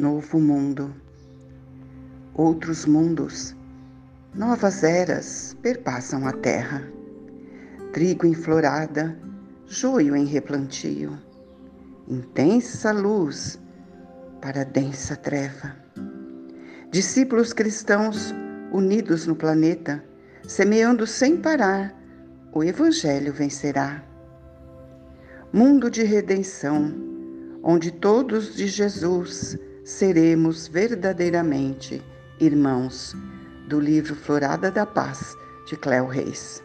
novo mundo. Outros mundos, novas eras perpassam a terra. Trigo em florada, joio em replantio. Intensa luz para densa treva. Discípulos cristãos unidos no planeta, semeando sem parar, o Evangelho vencerá. Mundo de redenção, onde todos de Jesus seremos verdadeiramente irmãos. Do livro Florada da Paz, de Cléo Reis.